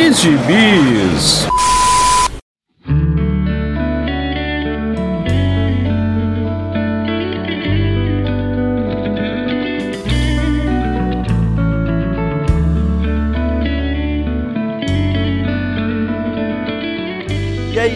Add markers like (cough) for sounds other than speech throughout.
de Gibis.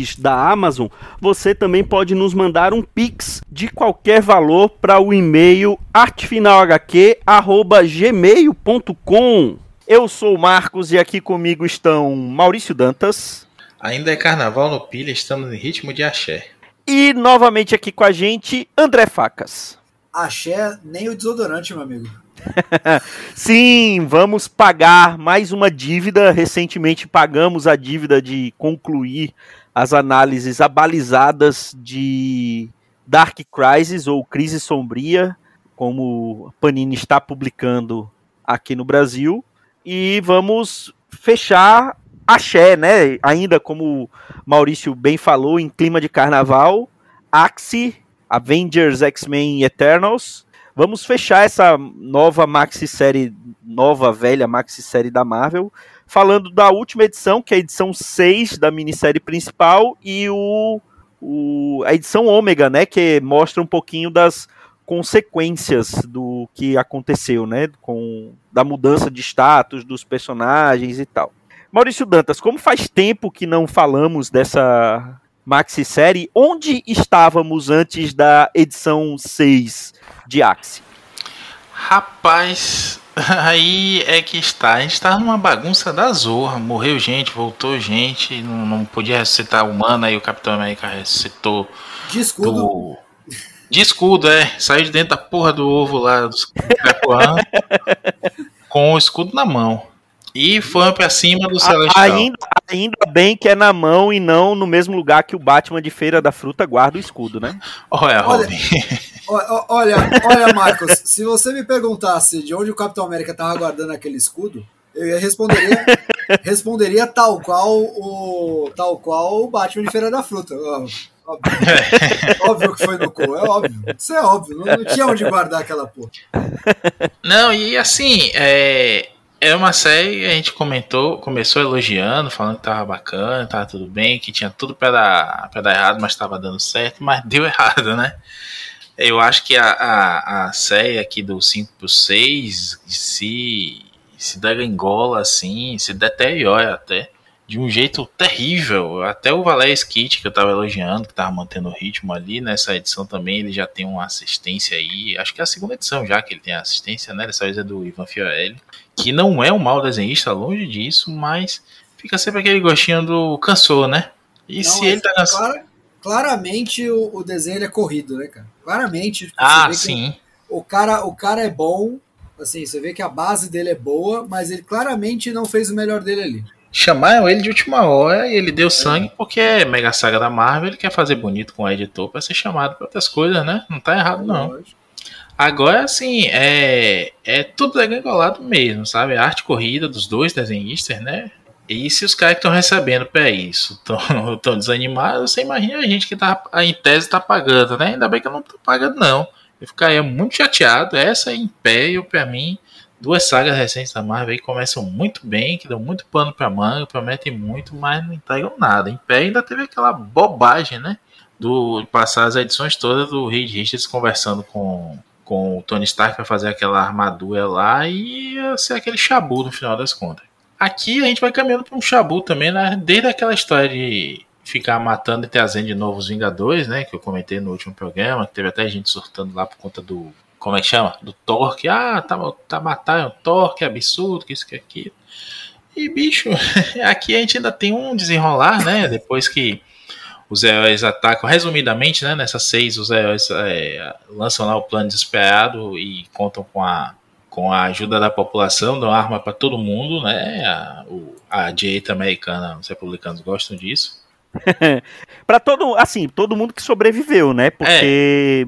links da Amazon, você também pode nos mandar um pix de qualquer valor para o e-mail artefinalhq@gmail.com. Eu sou o Marcos e aqui comigo estão Maurício Dantas. Ainda é carnaval no Pilha, estamos em ritmo de axé. E novamente aqui com a gente, André Facas. Axé, nem o desodorante, meu amigo. (laughs) Sim, vamos pagar mais uma dívida. Recentemente pagamos a dívida de concluir as análises abalizadas de Dark Crisis ou Crise Sombria, como Panini está publicando aqui no Brasil, e vamos fechar Axé, né? Ainda como Maurício bem falou, em clima de carnaval, Axie, Avengers X-Men Eternals. Vamos fechar essa nova maxi série, nova velha maxi série da Marvel, falando da última edição, que é a edição 6 da minissérie principal, e o, o, a edição ômega, né, que mostra um pouquinho das consequências do que aconteceu, né, com da mudança de status dos personagens e tal. Maurício Dantas, como faz tempo que não falamos dessa maxi série, onde estávamos antes da edição 6 de Axie? Rapaz, (laughs) Aí é que está. A gente está numa bagunça da zorra. Morreu gente, voltou gente. Não, não podia ressuscitar humano. Aí o Capitão América ressuscitou. De escudo. Do... De escudo, é. Saiu de dentro da porra do ovo lá dos (laughs) com o escudo na mão. E foi pra cima do Celestial. Ainda, ainda bem que é na mão e não no mesmo lugar que o Batman de Feira da Fruta guarda o escudo, né? Olha, Robin. Olha, olha, olha, Marcos, se você me perguntasse de onde o Capitão América tava guardando aquele escudo, eu responderia, responderia tal qual o tal qual o Batman de Feira da Fruta. Óbvio, óbvio que foi no cu, é óbvio. Isso é óbvio, não, não tinha onde guardar aquela porra. Não, e assim, é, é uma série, a gente comentou, começou elogiando, falando que tava bacana, tava tudo bem, que tinha tudo para dar, pra dar errado, mas tava dando certo, mas (laughs) deu errado, né? Eu acho que a, a, a série aqui do 5 pro 6 se, se desengola assim, se deteriora até de um jeito terrível. Até o Valério Skit, que eu tava elogiando, que tava mantendo o ritmo ali, nessa edição também ele já tem uma assistência aí. Acho que é a segunda edição já que ele tem assistência, né? Dessa vez é do Ivan Fiorelli que não é um mau desenhista, longe disso, mas fica sempre aquele gostinho do cansou, né? E não, se ele tá cansado. claramente o, o, desenho é corrido, né, cara? Claramente. Ah, sim. O cara, o cara é bom, assim, você vê que a base dele é boa, mas ele claramente não fez o melhor dele ali. Chamaram ele de última hora e ele deu é. sangue porque é Mega Saga da Marvel, ele quer fazer bonito com o editor para ser chamado para outras coisas, né? Não tá errado, não. Agora, assim, é, é tudo degringolado mesmo, sabe? A arte corrida dos dois desenhistas, né? E se os caras que estão recebendo para isso estão (laughs) desanimados, você imagina a gente que tá, em tese tá pagando, né? Ainda bem que eu não tô pagando, não. Eu ficaria muito chateado. Essa Império, para mim, duas sagas recentes da Marvel aí começam muito bem, que dão muito pano pra manga, prometem muito, mas não entregam nada. Império ainda teve aquela bobagem, né? Do passar as edições todas do Reed Richards conversando com com o Tony Stark para fazer aquela armadura lá e ser aquele chabu no final das contas. aqui a gente vai caminhando para um chabu também, né? Desde aquela história de ficar matando e trazendo de novo os Vingadores, né? Que eu comentei no último programa, que teve até gente surtando lá por conta do. Como é que chama? Do Thor, que ah, tá, tá matando o Thor, que absurdo, que isso, que aquilo. E bicho, (laughs) aqui a gente ainda tem um desenrolar, né? Depois que os heróis atacam, resumidamente, né? Nessas seis, os heróis é, lançam lá o plano desesperado e contam com a com a ajuda da população, dão arma para todo mundo, né? A, o, a direita americana, os republicanos gostam disso. (laughs) para todo, assim, todo mundo que sobreviveu, né? Porque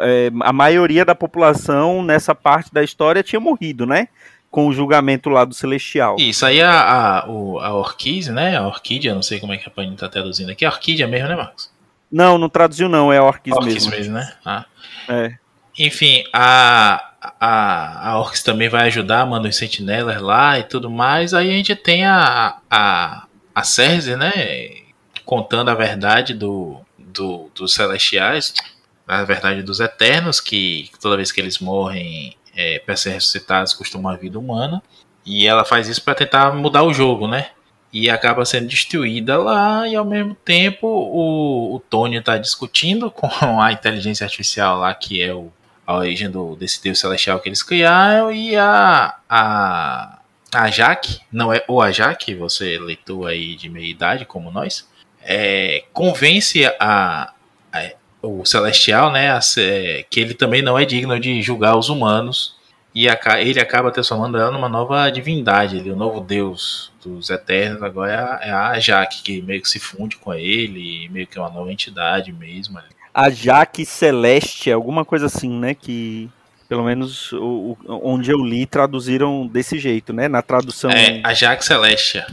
é. É, a maioria da população nessa parte da história tinha morrido, né? Com o julgamento lá do Celestial. Isso aí a, a, a Orquídea, né? A Orquídea, não sei como é que a Panini tá traduzindo aqui. A Orquídea mesmo, né, Marcos? Não, não traduziu não, é a Orquídea mesmo. mesmo, né? Ah. É. Enfim, a, a, a Orcs também vai ajudar, manda os sentinelas lá e tudo mais. Aí a gente tem a, a, a Cersei, né? Contando a verdade do, do, dos Celestiais, a verdade dos Eternos, que toda vez que eles morrem, é, para ser ressuscitados, custam uma vida humana. E ela faz isso para tentar mudar o jogo, né? E acaba sendo destruída lá, e ao mesmo tempo o, o Tony está discutindo (laughs) com a inteligência artificial lá, que é o a origem do, desse Deus Celestial que eles criaram, e a, a, a Jaque, não é ou a Jaque, você leitor aí de meia idade como nós, é, convence a, a, o Celestial né, a ser, que ele também não é digno de julgar os humanos, e a, ele acaba transformando ela numa nova divindade, ele, o novo Deus dos Eternos, agora é a, é Jaque, que meio que se funde com ele, meio que é uma nova entidade mesmo. A Jaque Celeste, alguma coisa assim, né? Que pelo menos o, o, onde eu li traduziram desse jeito, né? Na tradução. É, a Jaque Celeste.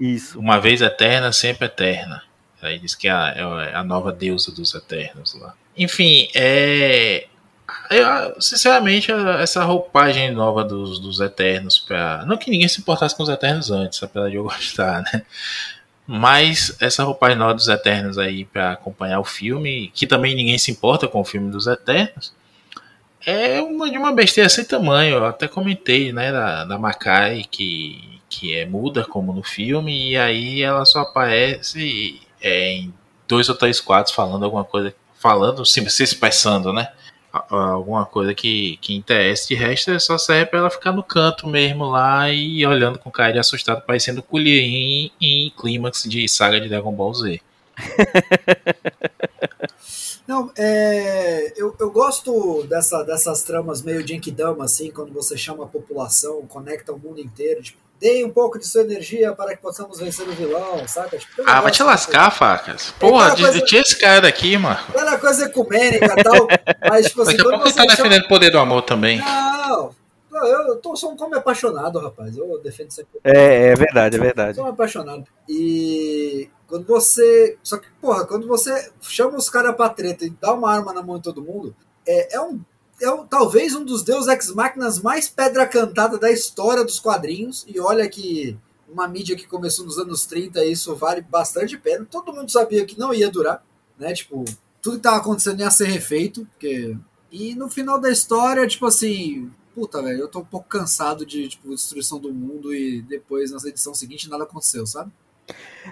Isso. Uma vez eterna, sempre eterna. Aí diz que é a, é a nova deusa dos eternos lá. Enfim, é. Eu, sinceramente, essa roupagem nova dos, dos Eternos, pra... não que ninguém se importasse com os Eternos antes, apesar de eu (laughs) gostar, né? Mas essa roupagem nova dos Eternos aí para acompanhar o filme, que também ninguém se importa com o filme dos Eternos, é uma de uma besteira sem tamanho. Eu até comentei, né, da, da Makai, que, que é muda como no filme, e aí ela só aparece é, em dois ou três quadros falando alguma coisa, falando, se, se expressando, né? alguma coisa que, que interessa. De resto, só serve para ela ficar no canto mesmo lá e olhando com cara de assustado, parecendo Kulierin em clímax de saga de Dragon Ball Z. (laughs) Não, é, eu, eu gosto dessa, dessas tramas meio Genkidama, assim, quando você chama a população, conecta o mundo inteiro. Tipo, dê um pouco de sua energia para que possamos vencer o vilão, saca? Tipo, ah, vai te lascar, facas. Porra, coisa, tira esse cara daqui, mano. Aquela coisa ecumênica e tal. Mas, tipo assim, Daqui a pouco ele tá chama... defendendo o poder do amor também. Não, eu, tô só um como apaixonado, rapaz. Eu defendo sempre. É, é verdade, é verdade. Sou um apaixonado. E quando você. Só que, porra, quando você chama os caras pra treta e dá uma arma na mão de todo mundo, é, é um é o, talvez um dos Deus Ex Máquinas mais pedra cantada da história dos quadrinhos. E olha que uma mídia que começou nos anos 30, isso vale bastante pena. Todo mundo sabia que não ia durar, né? Tipo, tudo que tava acontecendo ia ser refeito. Porque... E no final da história, tipo assim, puta, velho, eu tô um pouco cansado de tipo, destruição do mundo e depois, na edição seguinte, nada aconteceu, sabe?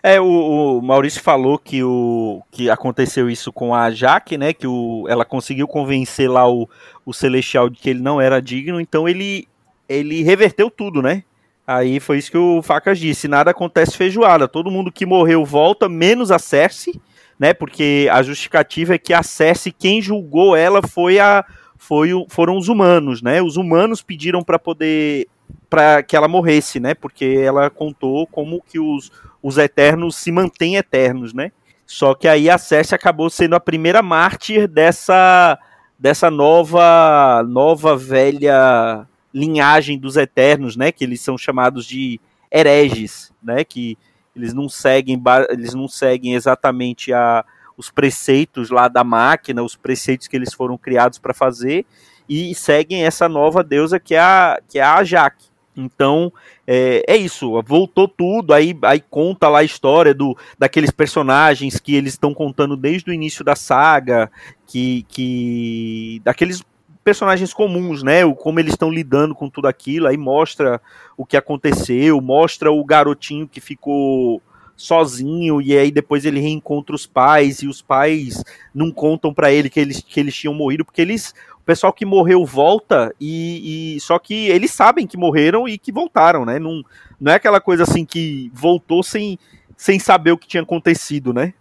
É, o, o, Maurício falou que, o, que aconteceu isso com a Jaque, né? Que o, ela conseguiu convencer lá o, o Celestial de que ele não era digno, então ele, ele reverteu tudo, né? Aí foi isso que o Facas disse: nada acontece feijoada. Todo mundo que morreu volta, menos a Cersei, né? Porque a justificativa é que a Cersei, quem julgou ela foi a, foi o, foram os humanos, né? Os humanos pediram para poder para que ela morresse, né? Porque ela contou como que os, os eternos se mantêm eternos, né? Só que aí a Cersei acabou sendo a primeira mártir dessa dessa nova nova velha linhagem dos eternos, né? Que eles são chamados de hereges, né? Que eles não seguem eles não seguem exatamente a os preceitos lá da máquina, os preceitos que eles foram criados para fazer e seguem essa nova deusa que é a que é a Jaque. Então é, é, isso, voltou tudo, aí, aí conta lá a história do, daqueles personagens que eles estão contando desde o início da saga, que, que daqueles personagens comuns, né? O, como eles estão lidando com tudo aquilo, aí mostra o que aconteceu, mostra o garotinho que ficou sozinho e aí depois ele reencontra os pais e os pais não contam para ele que eles, que eles tinham morrido porque eles o pessoal que morreu volta e, e, só que eles sabem que morreram e que voltaram, né? Não, não é aquela coisa assim que voltou sem, sem saber o que tinha acontecido, né?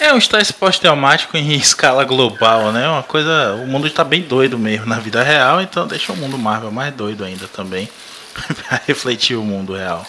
É um estresse pós-traumático em (laughs) escala global, né? Uma coisa. O mundo está bem doido mesmo na vida real, então deixa o mundo Marvel mais doido ainda também. (laughs) para refletir o mundo real.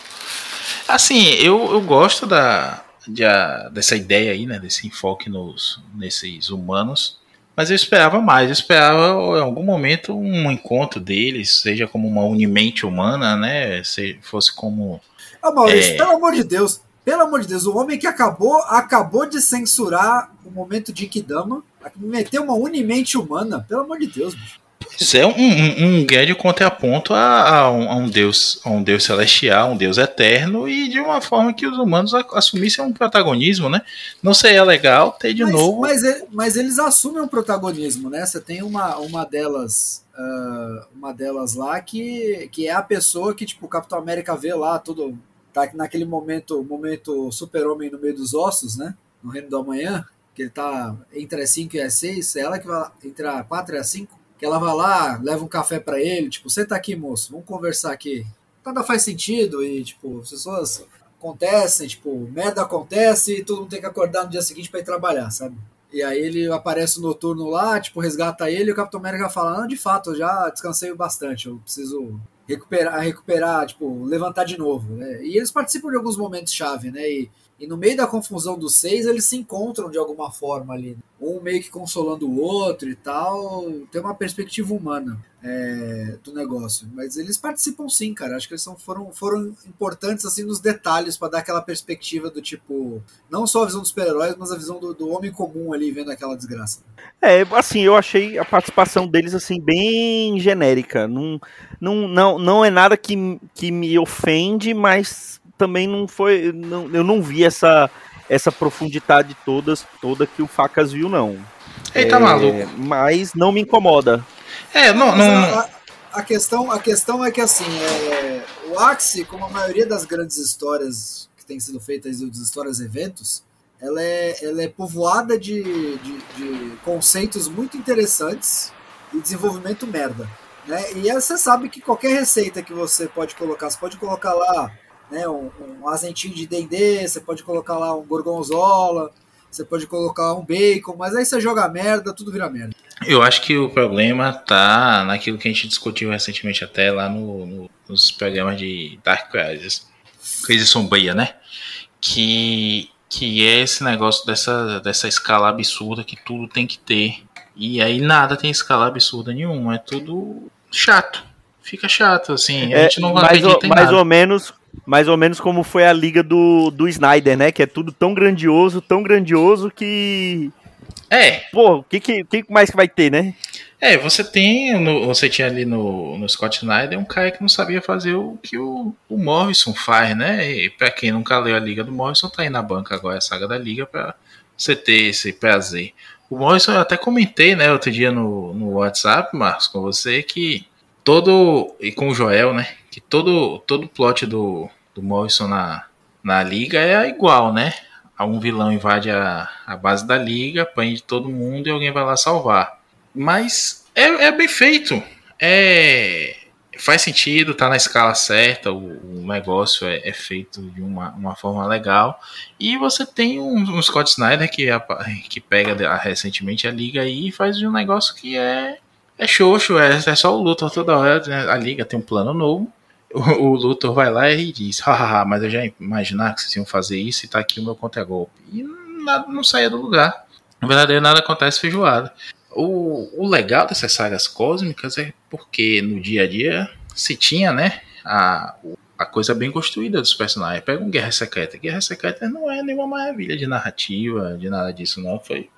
Assim, eu, eu gosto da, de, a, dessa ideia aí, né? Desse enfoque nos, nesses humanos. Mas eu esperava mais, eu esperava em algum momento um encontro deles, seja como uma unimente humana, né? Se fosse como. Ah, Maurício, é... pelo amor de Deus, pelo amor de Deus, o homem que acabou, acabou de censurar o momento de Kidama, meteu uma unimente humana, pelo amor de Deus, bicho. Isso é um, um, um grande contraponto a, a, um, a, um, deus, a um deus celestial, um deus eterno, e de uma forma que os humanos assumissem um protagonismo, né? Não seria legal ter de mas, novo. Mas, mas eles assumem um protagonismo, né? Você tem uma, uma delas. Uh, uma delas lá que, que é a pessoa que, tipo, o Capitão América vê lá, tudo tá naquele momento, momento super-homem no meio dos ossos, né? No Reino do Amanhã, que ele tá entre as 5 e as 6, é ela que vai entre a 4 e as 5, que ela vai lá, leva um café para ele, tipo, senta aqui, moço, vamos conversar aqui. Nada faz sentido e, tipo, as pessoas acontecem, tipo, merda acontece e todo mundo tem que acordar no dia seguinte para ir trabalhar, sabe? E aí ele aparece o noturno lá, tipo, resgata ele e o Capitão América fala, não, de fato, eu já descansei bastante, eu preciso recuperar, recuperar, tipo, levantar de novo, né? E eles participam de alguns momentos chave, né? E, e no meio da confusão dos seis, eles se encontram de alguma forma ali. Né? Um meio que consolando o outro e tal. Tem uma perspectiva humana é, do negócio. Mas eles participam sim, cara. Acho que eles são, foram, foram importantes assim nos detalhes para dar aquela perspectiva do tipo. Não só a visão dos super-heróis, mas a visão do, do homem comum ali vendo aquela desgraça. É, assim, eu achei a participação deles assim bem genérica. Não, não, não, não é nada que, que me ofende, mas também não foi. Não, eu não vi essa, essa profundidade todas, toda que o Facas viu, não. Ele tá é, maluco. Mas não me incomoda. É, não. não... A, a, questão, a questão é que assim, é, o Axie, como a maioria das grandes histórias que têm sido feitas, das histórias eventos, ela é, ela é povoada de, de, de conceitos muito interessantes e desenvolvimento merda. Né? E você sabe que qualquer receita que você pode colocar, você pode colocar lá né, um, um azentinho de D&D, você pode colocar lá um gorgonzola, você pode colocar um bacon, mas aí você joga merda, tudo vira merda. Eu acho que o problema tá naquilo que a gente discutiu recentemente até lá no, no, nos programas de Dark Crisis, crise sombria, né? Que, que é esse negócio dessa, dessa escala absurda que tudo tem que ter. E aí nada tem escala absurda nenhuma, é tudo chato. Fica chato, assim, a é, gente não mais acredita ou, mais ou menos mais ou menos como foi a liga do, do Snyder, né? Que é tudo tão grandioso, tão grandioso que. É. Pô, o que, que, que mais que vai ter, né? É, você tem. No, você tinha ali no, no Scott Snyder um cara que não sabia fazer o que o, o Morrison faz, né? E pra quem nunca leu a Liga do Morrison, tá aí na banca agora a saga da Liga pra você ter esse prazer. O Morrison eu até comentei, né, outro dia no, no WhatsApp, Marcos, com você, que todo. E com o Joel, né? Que todo todo plot do, do Morrison na, na liga é igual, né? Um vilão invade a, a base da liga, prende todo mundo e alguém vai lá salvar. Mas é, é bem feito. É, faz sentido, tá na escala certa, o, o negócio é, é, feito de uma, uma forma legal. E você tem um, um Scott Snyder que, que pega recentemente a liga e faz um negócio que é é xoxo, é, é só o Luthor toda hora. Né? A liga tem um plano novo. O, o Luthor vai lá e diz: hahaha, mas eu já imaginava que vocês iam fazer isso e tá aqui o meu contra-golpe. E nada não saía do lugar. Na verdade, nada acontece feijoada. O, o legal dessas sagas cósmicas é porque no dia a dia se tinha, né, a, a coisa bem construída dos personagens. Pega um Guerra Secreta. Guerra Secreta não é nenhuma maravilha de narrativa, de nada disso, não. Foi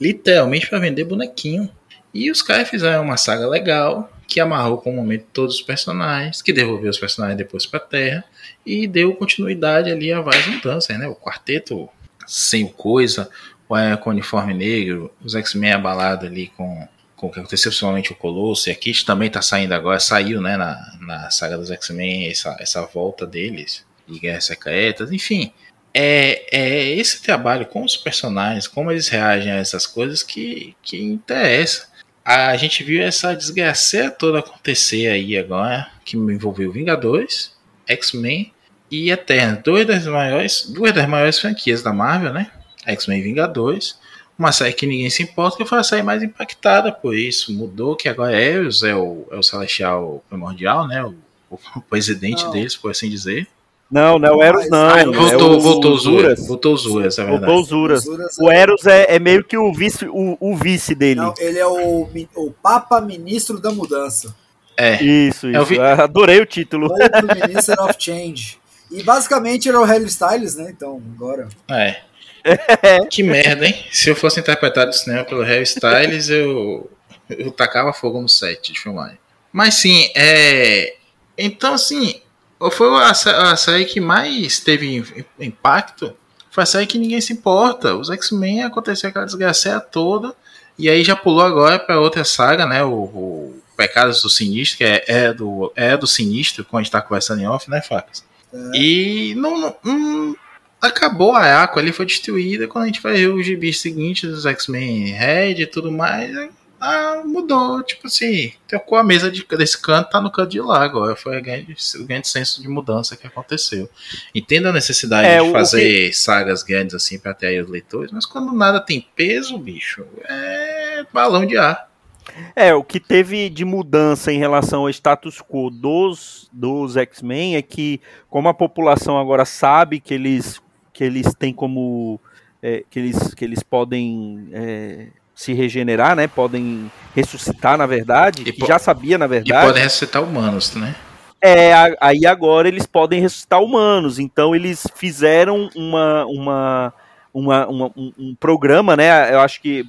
literalmente para vender bonequinho. E os caras fizeram uma saga legal, que amarrou com o momento todos os personagens, que devolveu os personagens depois para a Terra e deu continuidade ali a várias mudanças, né? O quarteto sem coisa, o com o uniforme negro, os X-Men abalados ali com, com o que aconteceu, principalmente o Colosso, e a Kit também tá saindo agora, saiu, né, na, na saga dos X-Men, essa, essa volta deles, de Guerras Secretas, enfim. É, é esse trabalho com os personagens, como eles reagem a essas coisas que, que interessa. A gente viu essa desgraceira toda acontecer aí agora, que envolveu Vingadores, X-Men e Eterno, duas das maiores, duas das maiores franquias da Marvel, né? X-Men Vingadores uma série que ninguém se importa, que foi a série mais impactada por isso. Mudou que agora Eros é o, é o Celestial Primordial, né? O, o presidente Não. deles, por assim dizer. Não, não é o Eros, não. Ah, é voltou, o voltou os Zuras. Zuras. Voltou os é verdade. Voltou os O é- Eros é, é meio que o vice, o, o vice dele. Não, ele é o, o Papa Ministro da Mudança. É, Isso, Eu isso. vi- Adorei o título. Outro Minister of Change. E basicamente ele é o Harry Styles, né? Então, agora. (laughs) é. que merda, hein? Se eu fosse interpretado no cinema pelo Harry Styles, eu, eu tacava fogo no set de filmagem. Mas sim, é. Então, assim, foi a, a série que mais teve im- impacto. Foi a série que ninguém se importa. Os X-Men aconteceu aquela desgraceira toda. E aí já pulou agora para outra saga, né? O, o Pecados do Sinistro, que é, é do, é do Sinistro, como a gente tá conversando em off, né, Facas? E não, não- não- acabou a Araco ali, foi destruída. Quando a gente vai ver os gibis seguintes dos X-Men Red e tudo mais, ah, mudou. Tipo assim, trocou a mesa de, desse canto, tá no canto de lá agora. Foi o grande, o grande senso de mudança que aconteceu. Entendo a necessidade É, de fazer sagas grandes assim pra atrair os leitores, mas quando nada tem peso, bicho, é balão de ar. É, o que teve de mudança em relação ao status quo dos, dos X-Men é que, como a população agora sabe que eles, que eles têm como. é, que, eles, que eles podem é, se regenerar, né? Podem ressuscitar, na verdade. E já sabia, na E verdade. podem ressuscitar humanos, né? É, aí agora eles podem ressuscitar humanos. Então eles fizeram uma, uma, uma, uma- um, um programa, né? Eu acho que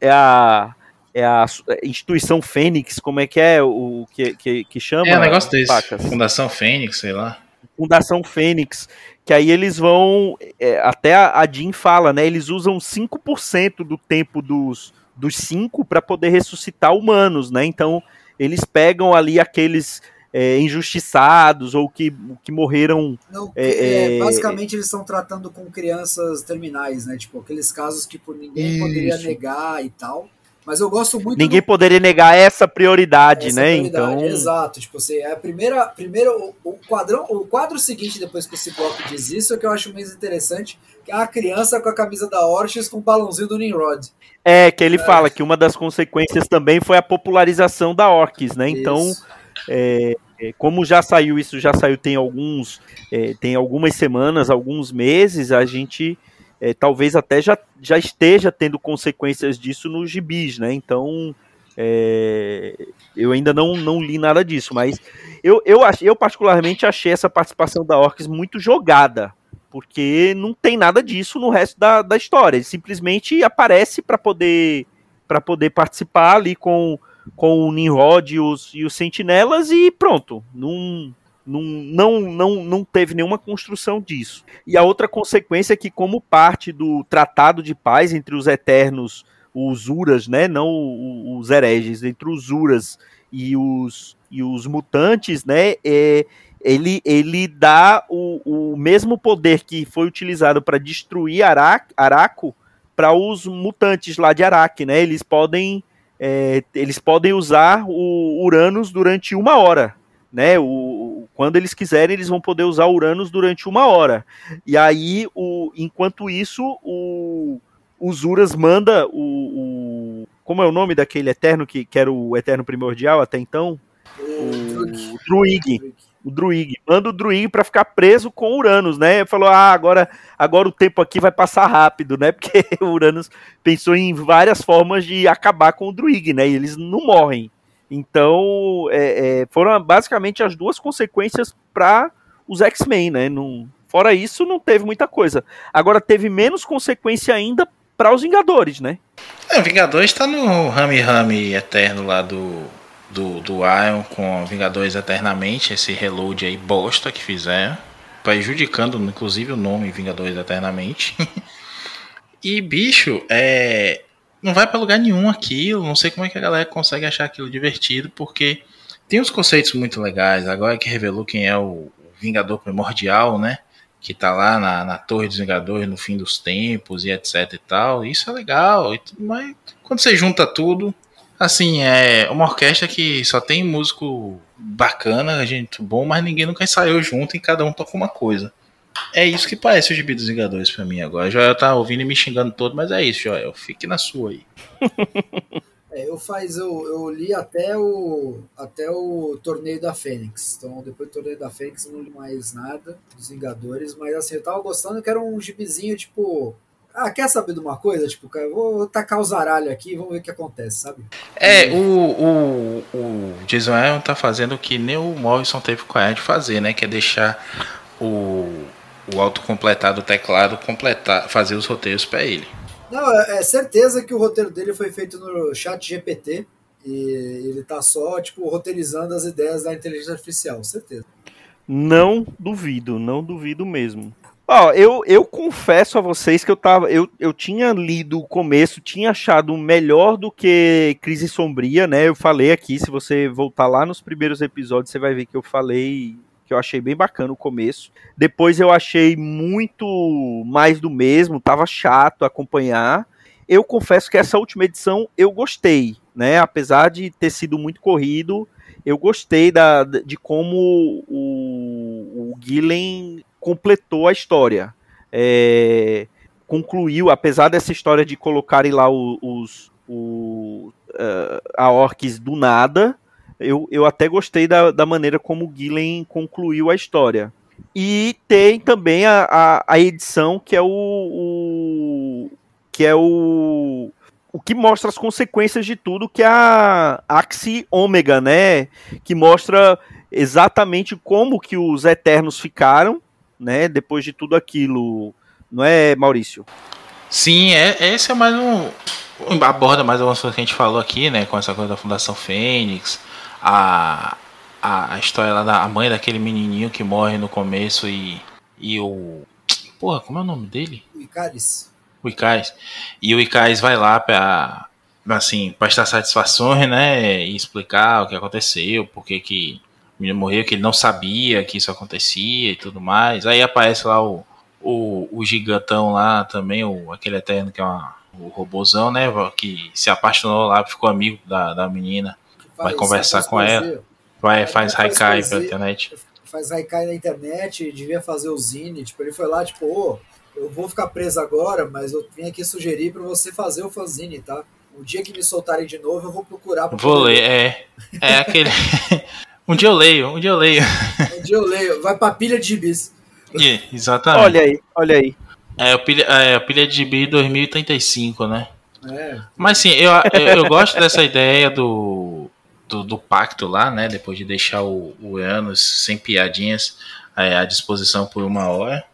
é a, é a instituição Fênix, como é que é o que, que, que chama? É um negócio desse. Pacas? Fundação Fênix, sei lá. Fundação Fênix, que aí eles vão, é, até a, a Jean fala, né? Eles usam 5% do tempo dos, dos cinco para poder ressuscitar humanos, né? Então eles pegam ali aqueles é, injustiçados ou que, que morreram Não, É, é, é- basicamente eles estão tratando com crianças terminais, né? Tipo, aqueles casos que por ninguém poderia Isso. negar e tal. Mas eu gosto muito Ninguém do- poderia negar essa prioridade, essa né? prioridade. Então, Exato, tipo assim, é a primeira, primeiro o, quadrão, o quadro seguinte depois que o Ciclope diz isso é que eu acho mais interessante, que é a criança com a camisa da Orchis com o balãozinho do Nimrod. é que ele fala que uma das consequências também foi a popularização da Orcs, né? Então, Isso. é, é, como já saiu isso, já saiu tem alguns, é, tem algumas semanas, alguns meses, a gente é, talvez até já, já esteja tendo consequências disso nos gibis, né? Então, é, eu ainda não, não li nada disso, mas eu, eu, eu particularmente achei essa participação da Orcs muito jogada, porque não tem nada disso no resto da, da história. Ele simplesmente aparece para poder para poder participar ali com, com o Nimrod e os, e os sentinelas e pronto. Não, não, não, não, não teve nenhuma construção disso. E a outra consequência é que, como parte do tratado de paz entre os Eternos, os Uras, né, não os hereges, entre os Uras e os, e os mutantes, né, é, ele, ele dá o, o mesmo poder que foi utilizado para destruir Ara- Araco para os mutantes lá de Araque, né? Eles podem é, eles podem usar o Uranus durante uma hora, né? O- quando eles quiserem, eles vão poder usar o Uranus durante uma hora. E aí, o, enquanto isso, o, o Zuras manda o, o- Como é o nome daquele Eterno que, que era o Eterno Primordial até então? O O Druig o Druig. Manda o Druig para ficar preso com o Uranus, né? Falou: "Ah, agora agora o tempo aqui vai passar rápido, né? (laughs) Porque o Uranus pensou em várias formas de acabar com o Druig, né? E eles não morrem. Então, é, é, foram basicamente as duas consequências para os X-Men, né? Não, fora isso, não teve muita coisa. Agora, teve menos consequência ainda para os Vingadores, né? É, Vingadores tá no Rami Rami eterno lá do, do, do Iron com Vingadores Eternamente, esse reload aí bosta que fizeram, prejudicando inclusive o nome Vingadores Eternamente. (laughs) e bicho, é. Não vai para lugar nenhum aquilo. Não sei como é que a galera consegue achar aquilo divertido, porque tem uns conceitos muito legais. Agora que revelou quem é o Vingador Primordial, né? Que tá lá na, na Torre dos Vingadores no fim dos tempos e etc e tal. Isso é legal mais. Quando você junta tudo, assim, é uma orquestra que só tem músico bacana, gente bom, mas ninguém nunca ensaiou junto e cada um toca uma coisa. É isso que parece o Gibi dos Vingadores pra mim agora. Joel tá ouvindo e me xingando todo, mas é isso, Joel. Fique na sua aí. (laughs) É, eu faz, eu, eu li até o até o torneio da Fênix. Então depois do torneio da Fênix eu não li mais nada dos Vingadores, mas assim, eu tava gostando que era um gibizinho tipo. Ah, quer saber de uma coisa? Tipo, cara, eu vou tacar o zaralho aqui e vamos ver o que acontece, sabe? É, o, o, o Jason Aaron tá fazendo o que nem o Morrison teve coragem de fazer, né? Que é deixar o, o autocompletado teclado completar, fazer os roteiros para ele. Não, é, é, certeza que o roteiro dele foi feito no chat GPT e ele tá só, tipo, roteirizando as ideias da inteligência artificial, certeza. Não duvido, não duvido mesmo. Ó, eu, eu confesso a vocês que eu tava. Eu, eu tinha lido o começo, tinha achado melhor do que Crise Sombria, né? Eu falei aqui, se você voltar lá nos primeiros episódios, você vai ver que eu falei que eu achei bem bacana o começo. Depois eu achei muito mais do mesmo, tava chato acompanhar. Eu confesso que essa última edição eu gostei, né? Apesar de ter sido muito corrido, eu gostei da, de como o, o completou a história. É, concluiu, apesar dessa história de colocarem lá os, os, os uh, a orques do nada, eu, eu até gostei da, da maneira como o Gillen concluiu a história. E tem também a, a, a edição que é o, o, que é o o que mostra as consequências de tudo que é a Axie Ômega, né? Que mostra exatamente como que os Eternos ficaram, né? Depois de tudo aquilo, não é, Maurício? Sim, é, esse é mais um aborda mais algumas coisas que a gente falou aqui, né? Com essa coisa da Fundação Fênix, a, a, a história lá da mãe daquele menininho que morre no começo e, e o. Porra, como é o nome dele? O Icaris. O Icaris. E o Icaris vai lá pra, assim, prestar satisfações, né? E explicar o que aconteceu, por que que o menino morreu, que ele não sabia que isso acontecia e tudo mais. Aí aparece lá o, o, o gigantão lá também, o, aquele eterno que é uma, o robozão, né? Que se apaixonou lá, ficou amigo da, da menina vai conversar com ela. Vai, faz haikai pela internet. Faz haikai na internet, devia fazer o zine. Tipo, ele foi lá, tipo, ô, oh, eu vou ficar preso agora, mas eu vim aqui sugerir para você fazer o fanzine, tá? O dia que me soltarem de novo, eu vou procurar. Vou ler, é. É aquele. (laughs) um dia eu leio, um dia eu leio. um dia eu leio. Vai pra pilha de gibis. Yeah, exatamente. Olha aí, olha aí. É, o pilha, é, a pilha de gibi 2035, né? É. Mas sim, eu, eu, eu gosto dessa ideia do, do, do, pacto lá, né? Depois de deixar o, o Uranus sem piadinhas é, à disposição por uma hora.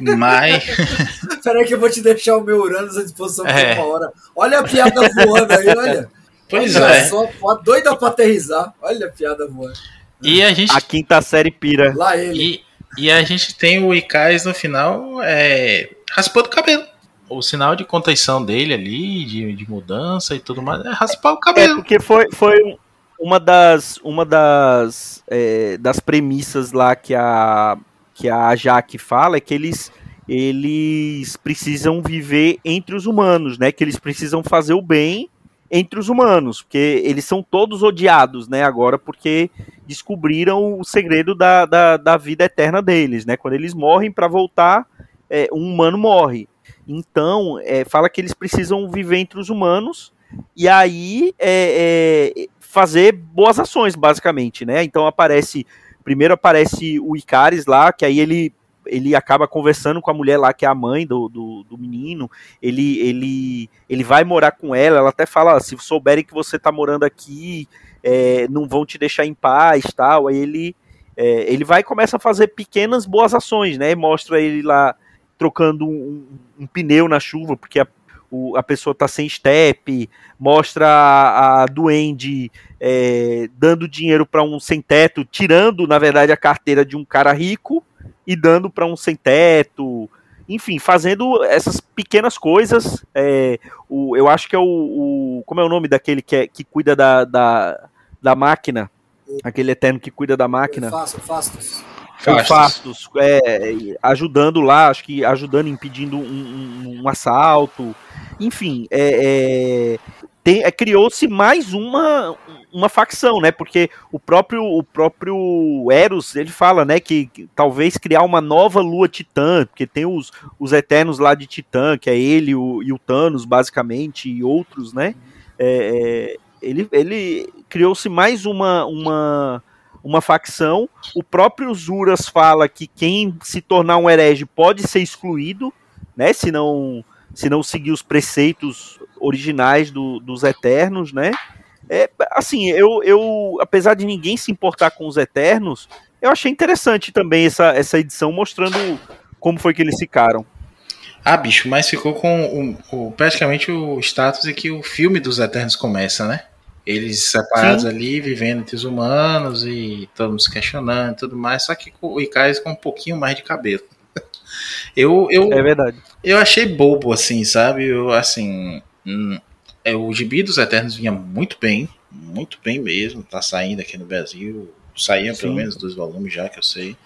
Mas. (laughs) Peraí que eu vou te deixar o meu Uranus à disposição por é. uma hora. Olha a piada voando aí, olha. Pois olha é. Só, doida pra aterrizar. Olha a piada voando. E a gente. A quinta série pira. Lá ele. E, e a gente tem o Icais no final é, raspando o cabelo o sinal de contenção dele ali, de, de mudança e tudo mais, é raspar o cabelo. É porque foi, foi uma das, uma das, é, das premissas lá que a, que a Jaque fala é que eles, eles precisam viver entre os humanos, né? Que eles precisam fazer o bem entre os humanos, porque eles são todos odiados, né? Agora, porque descobriram o segredo da, da, da vida eterna deles, né? Quando eles morrem para voltar, é, um humano morre. Então, é, fala que eles precisam viver entre os humanos e aí é, é fazer boas ações, basicamente, né? Então aparece. Primeiro aparece o Icaris lá, que aí ele ele acaba conversando com a mulher lá que é a mãe do, do, do, menino, ele, ele, ele vai morar com ela, ela até fala, se souberem que você tá morando aqui, é, não vão te deixar em paz, tal, aí ele, é, ele vai e começa a fazer pequenas boas ações, né, mostra ele lá trocando um, um pneu na chuva, porque a, o, a pessoa tá sem step, mostra a, a duende é, dando dinheiro para um sem teto, tirando, na verdade, a carteira de um cara rico e dando para um sem teto. enfim, fazendo essas pequenas coisas. É, o, eu acho que é o, o, Como é o nome daquele que, é, que cuida da, da, da máquina? Aquele eterno que cuida da máquina. Fastos. Fastos. É, ajudando lá, acho que ajudando, impedindo um, um, um assalto. Enfim, é, é, é criou-se mais uma, uma facção, né? Porque o próprio o próprio Eros, ele fala, né, que, que, talvez criar uma nova lua titã, porque tem os, os eternos lá de Titã, que é ele o, e o Thanos, basicamente, e outros, né? É, é, ele ele criou-se mais uma, uma uma facção. O próprio Zuras fala que quem se tornar um herege pode ser excluído, né? Se não, se não seguir os preceitos originais do, dos Eternos, né? É, assim, eu, eu, apesar de ninguém se importar com os Eternos, eu achei interessante também essa, essa edição mostrando como foi que eles ficaram. Ah, bicho, mas ficou com o, o, praticamente o status é que o filme dos Eternos começa, né? Eles separados Sim. ali, vivendo entre os humanos e todo mundo se questionando e tudo mais, só que o Icais com um pouquinho mais de cabelo. (laughs) eu, eu, é verdade. Eu achei bobo, assim, sabe? Eu, assim. Hum, é, o Gibi dos Eternos vinha muito bem, muito bem mesmo, tá saindo aqui no Brasil. Saíam pelo menos dois volumes já, que eu sei.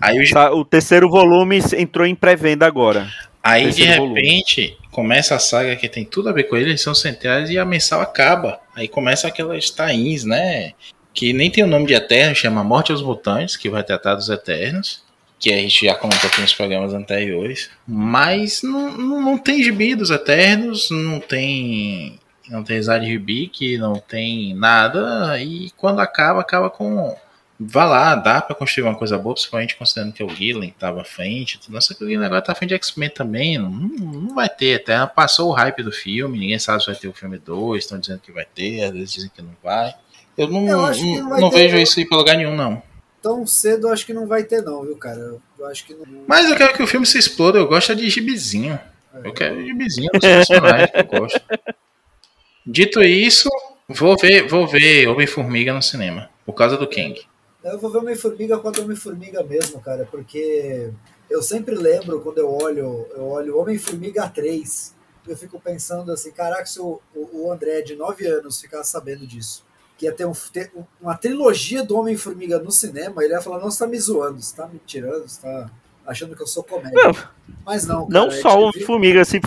Aí o, o terceiro volume entrou em pré-venda agora. Aí de repente volume. Começa a saga que tem tudo a ver com ele, eles são centrais e a mensal acaba. Aí começa aquelas tains, né? Que nem tem o nome de Eterno, chama Morte aos Mutantes, que vai tratar dos Eternos. Que a gente já comentou aqui nos programas anteriores. Mas não, não, não tem gibi dos Eternos, não tem. Não tem Zad Ribic, não tem nada. E quando acaba, acaba com vá lá, dá para construir uma coisa boa, principalmente considerando que o Gillen estava à frente. Nossa, que o Gillen agora tá à frente de X-Men também. Não, não vai ter, até passou o hype do filme, ninguém sabe se vai ter o filme 2, estão dizendo que vai ter, às vezes dizem que não vai. Eu não, eu não, não vejo isso aí pra lugar nenhum, não. Tão cedo eu acho que não vai ter, não, viu, cara? Eu acho que não... Mas eu quero que o filme se exploda, eu gosto de gibizinho. É. Eu quero gibizinho dos personagens que eu gosto. Dito isso, vou ver, vou ver Homem-Formiga no cinema, por causa do Kang. Eu vou ver Homem-Formiga quanto Homem-Formiga mesmo, cara, porque eu sempre lembro quando eu olho, eu olho Homem-Formiga 3, eu fico pensando assim, caraca, se o, o André de 9 anos ficasse sabendo disso, que ia ter, um, ter uma trilogia do Homem-Formiga no cinema, ele ia falar, não, você tá me zoando, você tá me tirando, você tá achando que eu sou comédia. Não, Mas não, cara, Não só o Formiga, se,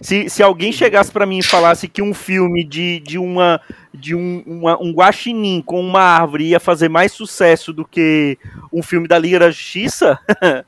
se, se alguém chegasse para mim e falasse que um filme de, de uma de um, uma, um guaxinim com uma árvore ia fazer mais sucesso do que um filme da Liga da Justiça, (laughs)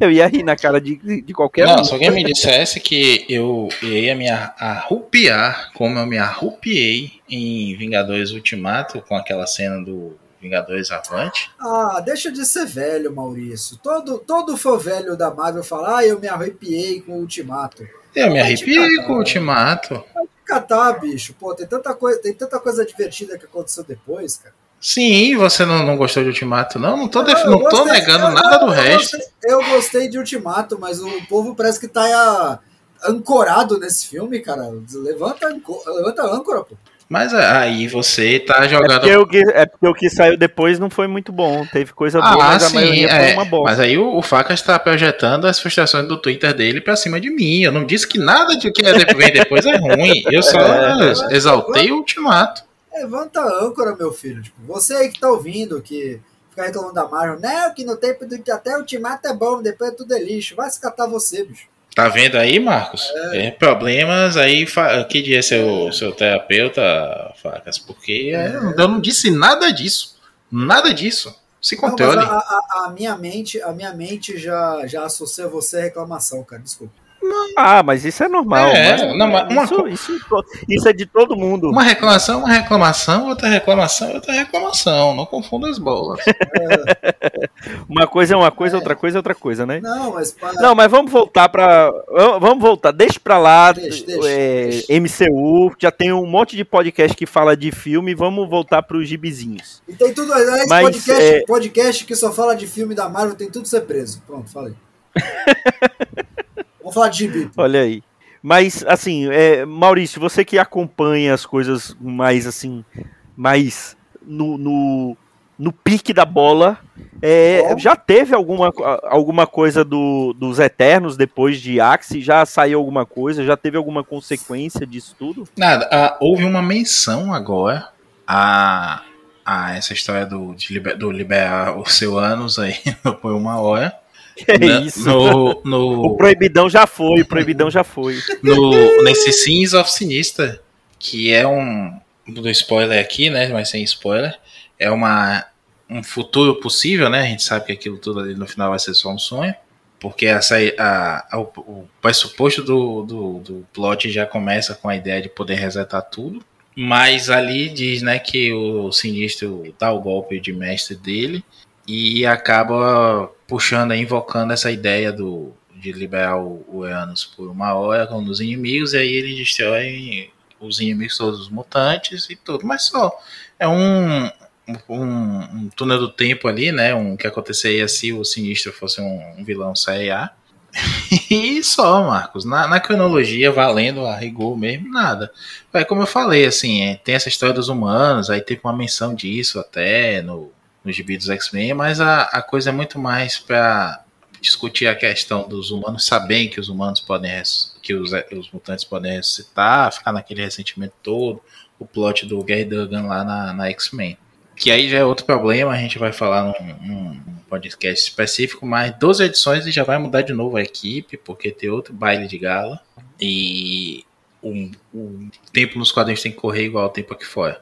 eu ia rir na cara de, de qualquer Não, um. se alguém me dissesse que eu ia me arrupiar como eu me arrupiei em Vingadores Ultimato, com aquela cena do Vingadores Avante. Ah, deixa de ser velho, Maurício. Todo, todo fã velho da Marvel fala, ah, eu me arrepiei com o Ultimato. Eu me arrepiei com o Ultimato. Vai catar, bicho. Pô, tem tanta, coisa, tem tanta coisa divertida que aconteceu depois, cara. Sim, você não, não gostou de Ultimato, não? Não tô, não, não gostei, tô negando eu, nada do eu resto. Gostei, eu gostei de Ultimato, mas o povo parece que tá ancorado nesse filme, cara. Levanta, levanta a âncora, pô. Mas aí você tá jogando. É porque, o que, é porque o que saiu depois não foi muito bom. Teve coisa boa, ah, mas sim, a maioria é. foi uma boa. Mas aí o, o Facas está projetando as frustrações do Twitter dele pra cima de mim. Eu não disse que nada de que vem depois é ruim. Eu só (laughs) é, exaltei o ultimato. Levanta a âncora, meu filho. Tipo, você aí que tá ouvindo, que fica reclamando da Marvel, não, que no tempo do até o ultimato é bom, depois tudo é lixo. Vai se catar você, bicho. Tá vendo aí, Marcos? É. É, problemas aí. Que dia é seu, seu terapeuta, Facas? Porque é, eu não disse nada disso. Nada disso. Se controle. Não, a, a, a, minha mente, a minha mente já, já associa você a reclamação, cara. Desculpa. Ah, mas isso é normal. É, não, uma, isso, isso, isso, é de todo mundo. Uma reclamação, uma reclamação, outra reclamação, outra reclamação. Não confunda as bolas. É. (laughs) uma coisa é uma coisa, é. outra coisa é outra coisa, né? Não, mas para... não, mas vamos voltar para, vamos voltar. Deixa para lá. Deixa, deixa, é, deixa. MCU já tem um monte de podcast que fala de filme. Vamos voltar para os gibizinhos. E tem tudo. Esse mas, podcast, é- podcast que só fala de filme da Marvel tem tudo ser preso. Pronto, falei. (laughs) Vamos falar de gibi. Olha aí. Mas, assim, é, Maurício, você que acompanha as coisas mais, assim, mais no, no, no pique da bola. É, já teve alguma, alguma coisa do, dos Eternos depois de Axie? Já saiu alguma coisa? Já teve alguma consequência disso tudo? Nada. Ah, houve uma menção agora a, a essa história do, de liber, do liberar os seu anos aí (laughs) por uma hora. Que (laughs) na, isso? No, no, o Proibidão já foi, o Proibidão já foi. (laughs) No, nesse Sins of Sinister, que é um. Do spoiler aqui, né? Mas sem spoiler. É uma, um futuro possível, né? A gente sabe que aquilo tudo ali no final vai ser só um sonho. Porque essa, a, a, o, o pressuposto do, do, do plot já começa com a ideia de poder resetar tudo. Mas ali diz né, que o Sinistro dá o golpe de mestre dele e acaba puxando, invocando essa ideia do, de liberar o, o Eanos por uma hora com os inimigos, e aí ele destrói os inimigos todos os mutantes e tudo. Mas só é um, um, um túnel do tempo ali, né? Um que aconteceria se o Sinistro fosse um, um vilão série A. (laughs) e só, Marcos. Na, na, cronologia, valendo a rigor mesmo, nada. É como eu falei, assim, é, tem essa história dos humanos, aí teve uma menção disso até no, no gibi dos X-Men, mas a, a coisa é muito mais para discutir a questão dos humanos saberem que os humanos podem que os, os mutantes podem ressuscitar, ficar naquele ressentimento todo, o plot do Gary Duggan lá na, na X-Men. Que aí já é outro problema, a gente vai falar num, num podcast específico, mas 12 edições e já vai mudar de novo a equipe, porque tem outro baile de gala. E o, o tempo nos quadrinhos tem que correr igual ao tempo aqui fora.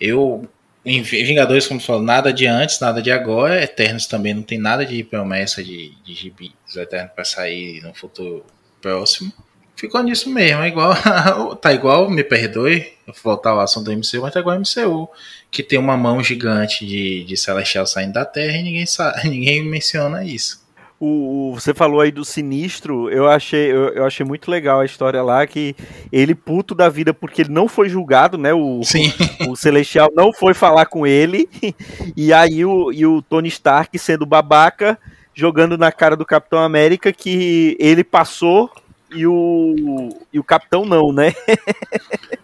Eu em Vingadores, como falou, nada de antes, nada de agora. Eternos também não tem nada de promessa de, de gibi dos Eternos para sair no futuro próximo. Ficou nisso mesmo, é igual. (laughs) tá igual, me perdoe, voltar ao assunto do MCU, mas tá igual ao MCU, que tem uma mão gigante de, de Celestial saindo da Terra e ninguém, sabe, (laughs) ninguém menciona isso. O, você falou aí do sinistro, eu achei, eu, eu, achei muito legal a história lá, que ele puto da vida porque ele não foi julgado, né? O, Sim. o, o Celestial não foi falar com ele, e aí o, e o Tony Stark sendo babaca, jogando na cara do Capitão América que ele passou e o, e o Capitão não, né?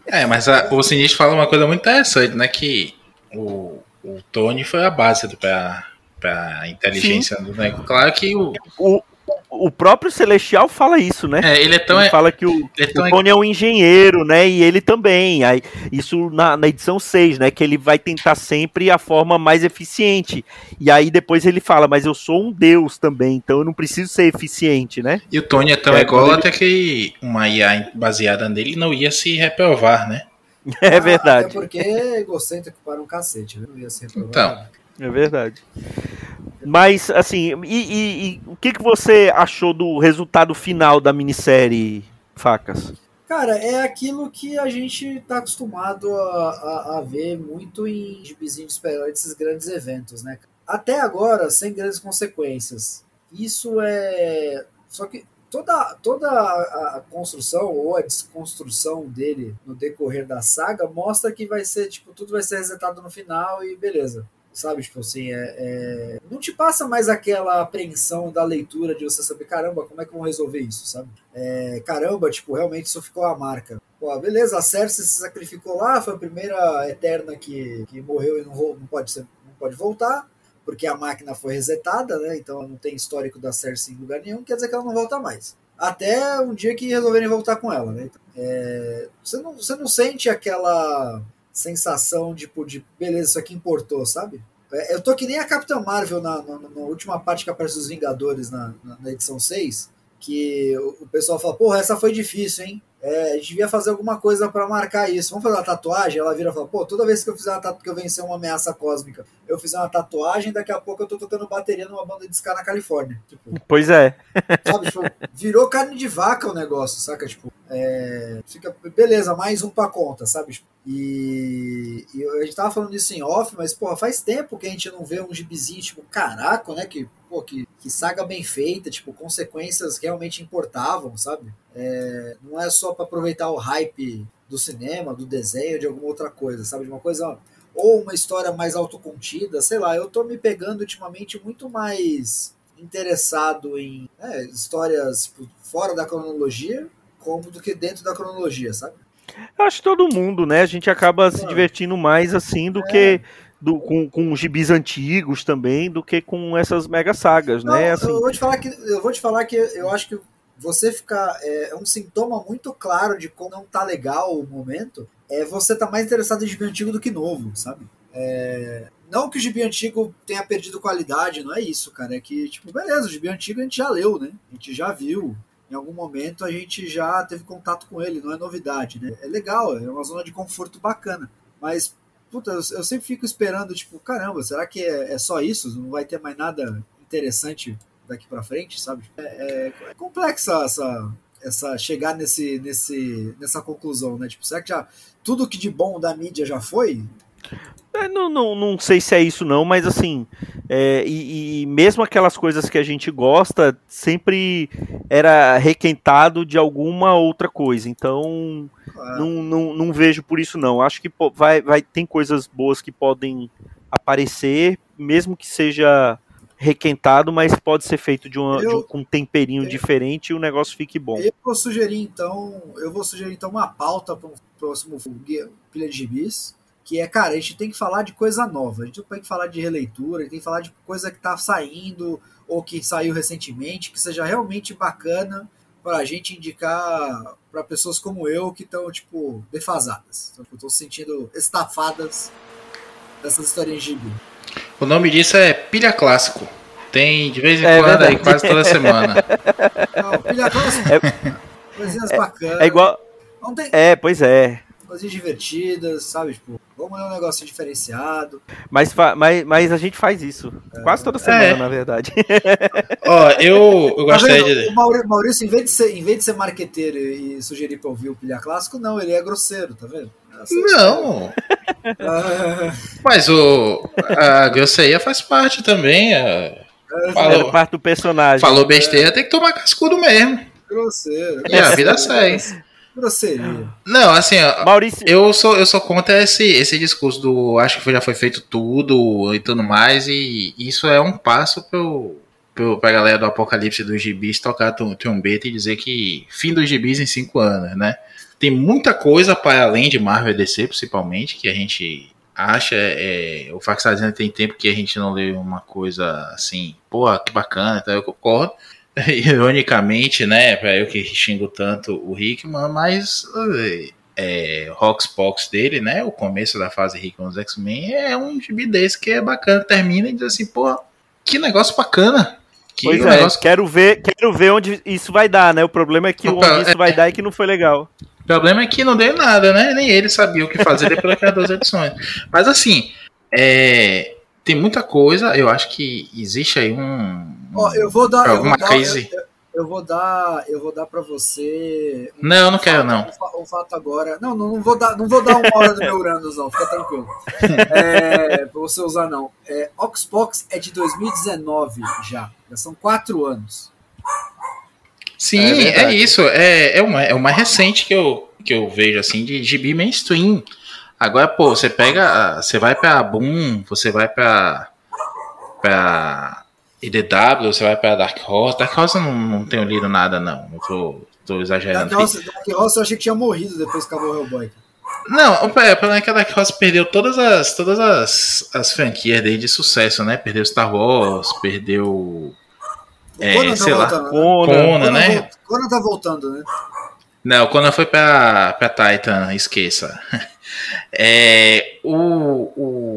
é, mas a, o Sinistro fala uma coisa muito interessante, né? Que o, o Tony foi a base do, pra, para inteligência Sim. do nego. Claro que o, o, o próprio Celestial fala isso, né? É, ele é tão. Ele fala que o, é o Tony é um engenheiro, né? E ele também. Aí, isso na, na edição 6, né? Que ele vai tentar sempre a forma mais eficiente. E aí depois ele fala, mas eu sou um deus também, então eu não preciso ser eficiente, né? E o Tony é tão é, ególatra ele... que uma IA baseada nele não ia se reprovar, né? (laughs) É verdade. Ah, porque é egocêntrico para um cacete, né? Não ia se reprovar. Então. É verdade. Mas, assim, e, e, e, o que, que você achou do resultado final da minissérie Facas? Cara, é aquilo que a gente tá acostumado a, a, a ver muito em gibizinho de super esses grandes eventos, né? Até agora, sem grandes consequências. Isso é. Só que toda, toda a construção ou a desconstrução dele no decorrer da saga mostra que vai ser, tipo, tudo vai ser resetado no final e beleza sabe? Tipo assim, é, é, não te passa mais aquela apreensão da leitura de você saber, caramba, como é que vão resolver isso, sabe? É, caramba, tipo, realmente isso ficou a marca. Pô, beleza, a Cersei se sacrificou lá, foi a primeira Eterna que, que morreu e não, não, pode ser, não pode voltar, porque a máquina foi resetada, né? Então não tem histórico da Cersei em lugar nenhum, quer dizer que ela não volta mais. Até um dia que resolverem voltar com ela, né? Então, é, você, não, você não sente aquela sensação de, tipo, de beleza, isso aqui importou, sabe? É, eu tô que nem a Capitã Marvel na, na, na última parte que aparece os Vingadores na, na, edição 6, que o, o pessoal fala, porra, essa foi difícil, hein? É, a gente devia fazer alguma coisa para marcar isso. Vamos fazer uma tatuagem? Ela vira e fala: pô, toda vez que eu fizer uma tatuagem, que eu vencer uma ameaça cósmica, eu fizer uma tatuagem, daqui a pouco eu tô tocando bateria numa banda de ska na Califórnia. Tipo, pois é. (laughs) Sabe, tipo, virou carne de vaca o negócio, saca? Tipo, é, fica, beleza, mais um pra conta, sabe? Tipo, e, e, a gente tava falando isso em off, mas, porra, faz tempo que a gente não vê um gibizinho, tipo, caraca, né? Que, que, que saga bem feita, tipo, consequências realmente importavam, sabe? É, não é só para aproveitar o hype do cinema, do desenho, de alguma outra coisa, sabe? De uma coisa ou uma história mais autocontida, sei lá. Eu tô me pegando ultimamente muito mais interessado em né, histórias tipo, fora da cronologia, como do que dentro da cronologia, sabe? Eu acho todo mundo, né? A gente acaba se divertindo mais assim do é. que do, com, com gibis antigos também do que com essas mega sagas, Não, né? Assim, eu, vou te falar que, eu vou te falar que eu acho que você ficar. É, é um sintoma muito claro de como não tá legal o momento. É você tá mais interessado em gibi antigo do que novo, sabe? É, não que o gibi antigo tenha perdido qualidade, não é isso, cara. É que, tipo, beleza, o gibi antigo a gente já leu, né? A gente já viu. Em algum momento a gente já teve contato com ele, não é novidade, né? É legal, é uma zona de conforto bacana. Mas, puta, eu, eu sempre fico esperando, tipo, caramba, será que é, é, só isso? Não vai ter mais nada interessante daqui para frente, sabe? É, é, é, complexa essa, essa chegar nesse, nesse, nessa conclusão, né? Tipo, será que já tudo que de bom da mídia já foi? É, não, não, não sei se é isso não, mas assim, é, e, e, mesmo aquelas coisas que a gente gosta, sempre era requentado de alguma outra coisa, então ah. não, não, não vejo por isso não. Acho que vai, vai tem coisas boas que podem aparecer, mesmo que seja requentado, mas pode ser feito de, uma, eu, de um, com um temperinho eu, diferente e o negócio fique bom. Eu vou sugerir então, eu vou sugerir então uma pauta para o próximo Pilha de Gibis que é, cara, a gente tem que falar de coisa nova, a gente tem que falar de releitura, a gente tem que falar de coisa que tá saindo ou que saiu recentemente, que seja realmente bacana para a gente indicar para pessoas como eu que estão, tipo, defasadas. Então, estão se sentindo estafadas dessas historinhas de gibi. O nome disso é Pilha Clássico. Tem de vez em é quando verdade. aí, quase toda semana. Não, pilha Clássico. É, coisinhas é, bacanas. É igual. Tem... É, pois é coisinhas divertidas, sabe? Tipo, vamos ler um negócio diferenciado. Mas, mas, mas a gente faz isso. É. Quase toda semana, é. na verdade. (laughs) Ó, eu, eu tá gostei de. O Maurício, em vez de ser, em vez de ser marqueteiro e sugerir pra ouvir o Pilha Clássico, não, ele é grosseiro, tá vendo? Não. Mas o, a grosseria faz parte também. A... Falou, parte do personagem. Falou besteira, tem que tomar cascudo mesmo. Grosseiro. E a vida segue. Grosseria. Não, assim, Maurício... eu sou eu sou contra esse, esse discurso do acho que já foi feito tudo e tudo mais, e isso é um passo pro, pro, pra galera do apocalipse dos gibis tocar trombeta e dizer que fim dos gibis em cinco anos, né? Tem muita coisa para além de Marvel e DC, principalmente, que a gente acha. É, o Fax tá dizendo que tem tempo que a gente não lê uma coisa assim, pô, que bacana, então eu concordo. (laughs) ironicamente, né, para eu que xingo tanto o Hickman, mas é, Roxbox dele, né, o começo da fase Hickman dos X-Men é um gibi desse que é bacana, termina e diz assim, pô, que negócio bacana. Que pois é, negócio... quero ver, quero ver onde isso vai dar, né? O problema é que o onde isso vai é. dar é que não foi legal. O problema é que não deu nada, né? Nem ele sabia o que fazer depois daquelas duas (laughs) edições. Mas assim, é, tem muita coisa, eu acho que existe aí um. Ó, eu vou dar. Alguma eu vou crise. Dar, eu, eu, vou dar, eu vou dar para você. Um, não, eu não quero não. Um, um, fato agora. Não, não, não, vou dar, não vou dar uma hora do meu Uranus não, fica tranquilo. (laughs) É, para você usar não. É, Oxbox é de 2019 já, já são quatro anos. Sim, é, é isso. É, é uma, é uma recente que eu que eu vejo assim de GB mainstream. Agora, pô, você pega, você vai pra Boom, você vai pra, pra IDW, você vai pra Dark Horse. Dark Horse eu não, não tenho lido nada, não. Não tô, tô exagerando. Dark Horse, Dark Horse eu achei que tinha morrido depois que acabou o Hellboy. Não, o problema é que a Dark Horse perdeu todas as, todas as, as franquias dele de sucesso, né? Perdeu Star Wars, perdeu. É, Conan tá sei lá, voltando, né? Conan, né? Conan tá voltando, né? Não, Conan foi pra, pra Titan, esqueça. (laughs) É, o,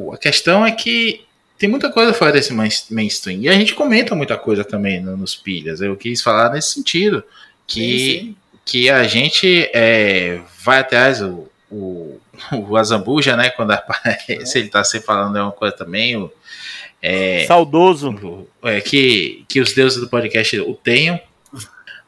o, a questão é que tem muita coisa fora desse mainstream. E a gente comenta muita coisa também no, nos pilhas. Eu quis falar nesse sentido. Que, sim, sim. que a gente é, vai atrás, o, o, (laughs) o Azambuja, né? Quando aparece, é. ele tá sempre falando uma coisa também. O, é, Saudoso. O, é, que, que os deuses do podcast o tenham.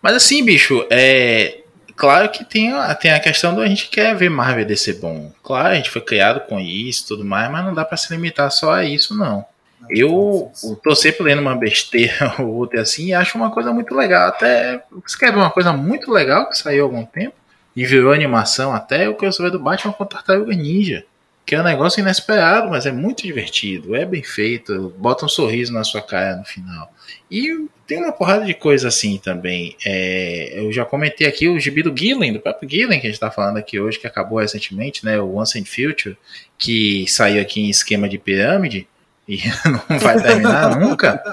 Mas assim, bicho, é, claro que tem, tem a questão do a gente quer ver Marvel DC bom. Claro, a gente foi criado com isso e tudo mais, mas não dá para se limitar só a isso, não. Eu, eu tô sempre lendo uma besteira (laughs) ou outra assim e acho uma coisa muito legal. Até você quer ver uma coisa muito legal que saiu há algum tempo e virou animação até o que eu ver do Batman contra Tartaruga Ninja. Que é um negócio inesperado, mas é muito divertido, é bem feito, bota um sorriso na sua cara no final. E tem uma porrada de coisa assim também. É, eu já comentei aqui o gibi do Gillen, do próprio Gillen, que a gente está falando aqui hoje, que acabou recentemente, né? O Once in Future, que saiu aqui em esquema de pirâmide e (laughs) não vai terminar (laughs) nunca.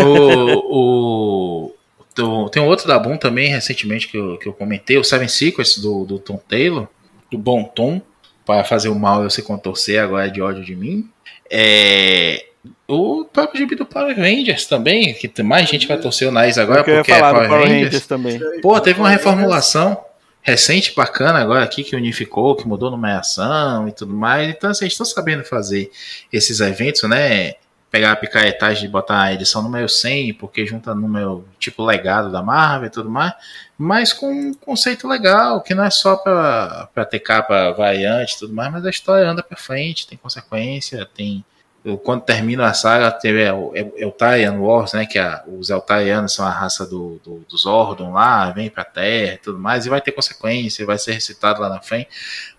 O, o, tem um outro da Boom também, recentemente, que eu, que eu comentei, o Seven Secrets do, do Tom Taylor, do Bom Tom, para fazer o mal eu se contorcer, agora é de ódio de mim. É, o próprio gibi do Power Rangers também, que mais gente vai torcer o nariz agora porque é Power, Power Rangers. Rangers. também. Pô, teve uma reformulação recente, bacana agora aqui, que unificou, que mudou numeração e tudo mais. Então, vocês estão sabendo fazer esses eventos, né? Pegar a picaretagem e botar a edição número 100, porque junta número tipo legado da Marvel e tudo mais, mas com um conceito legal, que não é só para ter capa variante e tudo mais, mas a história anda para frente, tem consequência, tem quando termina a saga, teve Eltarian Wars, né? Que a, os Eltarianos são a raça do, do, dos Ordon lá, vem pra Terra e tudo mais, e vai ter consequência, vai ser recitado lá na frente.